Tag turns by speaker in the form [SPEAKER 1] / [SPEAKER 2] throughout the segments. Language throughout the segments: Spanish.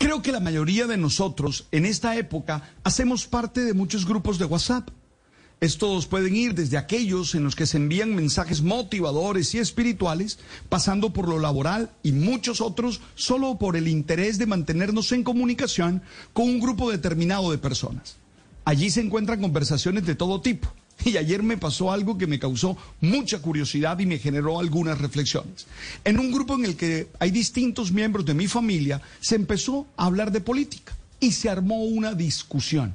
[SPEAKER 1] Creo que la mayoría de nosotros en esta época hacemos parte de muchos grupos de WhatsApp. Estos pueden ir desde aquellos en los que se envían mensajes motivadores y espirituales, pasando por lo laboral y muchos otros solo por el interés de mantenernos en comunicación con un grupo determinado de personas. Allí se encuentran conversaciones de todo tipo. Y ayer me pasó algo que me causó mucha curiosidad y me generó algunas reflexiones. En un grupo en el que hay distintos miembros de mi familia, se empezó a hablar de política y se armó una discusión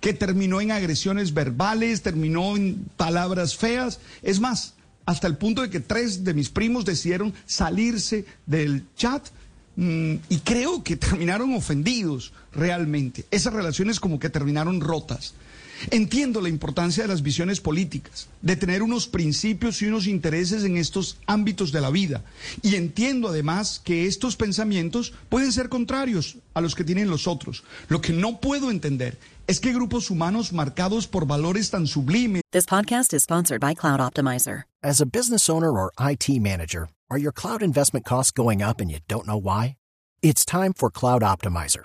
[SPEAKER 1] que terminó en agresiones verbales, terminó en palabras feas. Es más, hasta el punto de que tres de mis primos decidieron salirse del chat mm, y creo que terminaron ofendidos realmente. Esas relaciones como que terminaron rotas. Entiendo la importancia de las visiones políticas, de tener unos principios y unos intereses en estos ámbitos de la vida. Y entiendo además que estos pensamientos pueden ser contrarios a los que tienen los otros. Lo que no puedo entender es que grupos humanos marcados por valores tan sublimes.
[SPEAKER 2] This podcast is sponsored by Cloud Optimizer.
[SPEAKER 3] As a business owner or IT manager, are your cloud investment costs going up and you don't know why? It's time for Cloud Optimizer.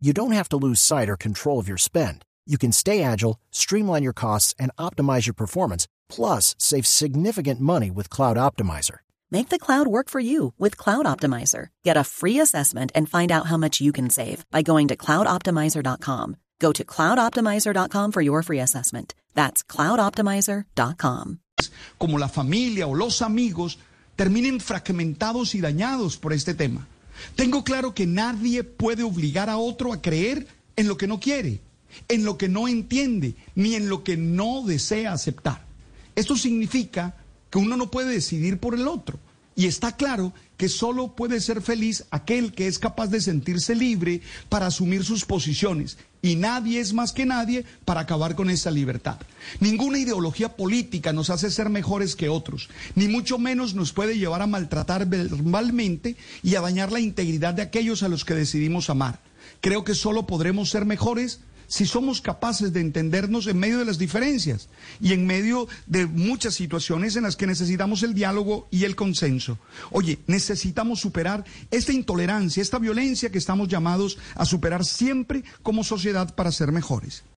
[SPEAKER 3] you don't have to lose sight or control of your spend. You can stay agile, streamline your costs, and optimize your performance, plus save significant money with Cloud Optimizer.
[SPEAKER 2] Make the cloud work for you with Cloud Optimizer. Get a free assessment and find out how much you can save by going to cloudoptimizer.com. Go to cloudoptimizer.com for your free assessment. That's cloudoptimizer.com.
[SPEAKER 1] como la familia o los amigos terminen fragmentados y dañados por este tema. Tengo claro que nadie puede obligar a otro a creer en lo que no quiere, en lo que no entiende, ni en lo que no desea aceptar. Esto significa que uno no puede decidir por el otro. Y está claro que solo puede ser feliz aquel que es capaz de sentirse libre para asumir sus posiciones. Y nadie es más que nadie para acabar con esa libertad. Ninguna ideología política nos hace ser mejores que otros, ni mucho menos nos puede llevar a maltratar verbalmente y a dañar la integridad de aquellos a los que decidimos amar. Creo que solo podremos ser mejores si somos capaces de entendernos en medio de las diferencias y en medio de muchas situaciones en las que necesitamos el diálogo y el consenso. Oye, necesitamos superar esta intolerancia, esta violencia que estamos llamados a superar siempre como sociedad para ser mejores.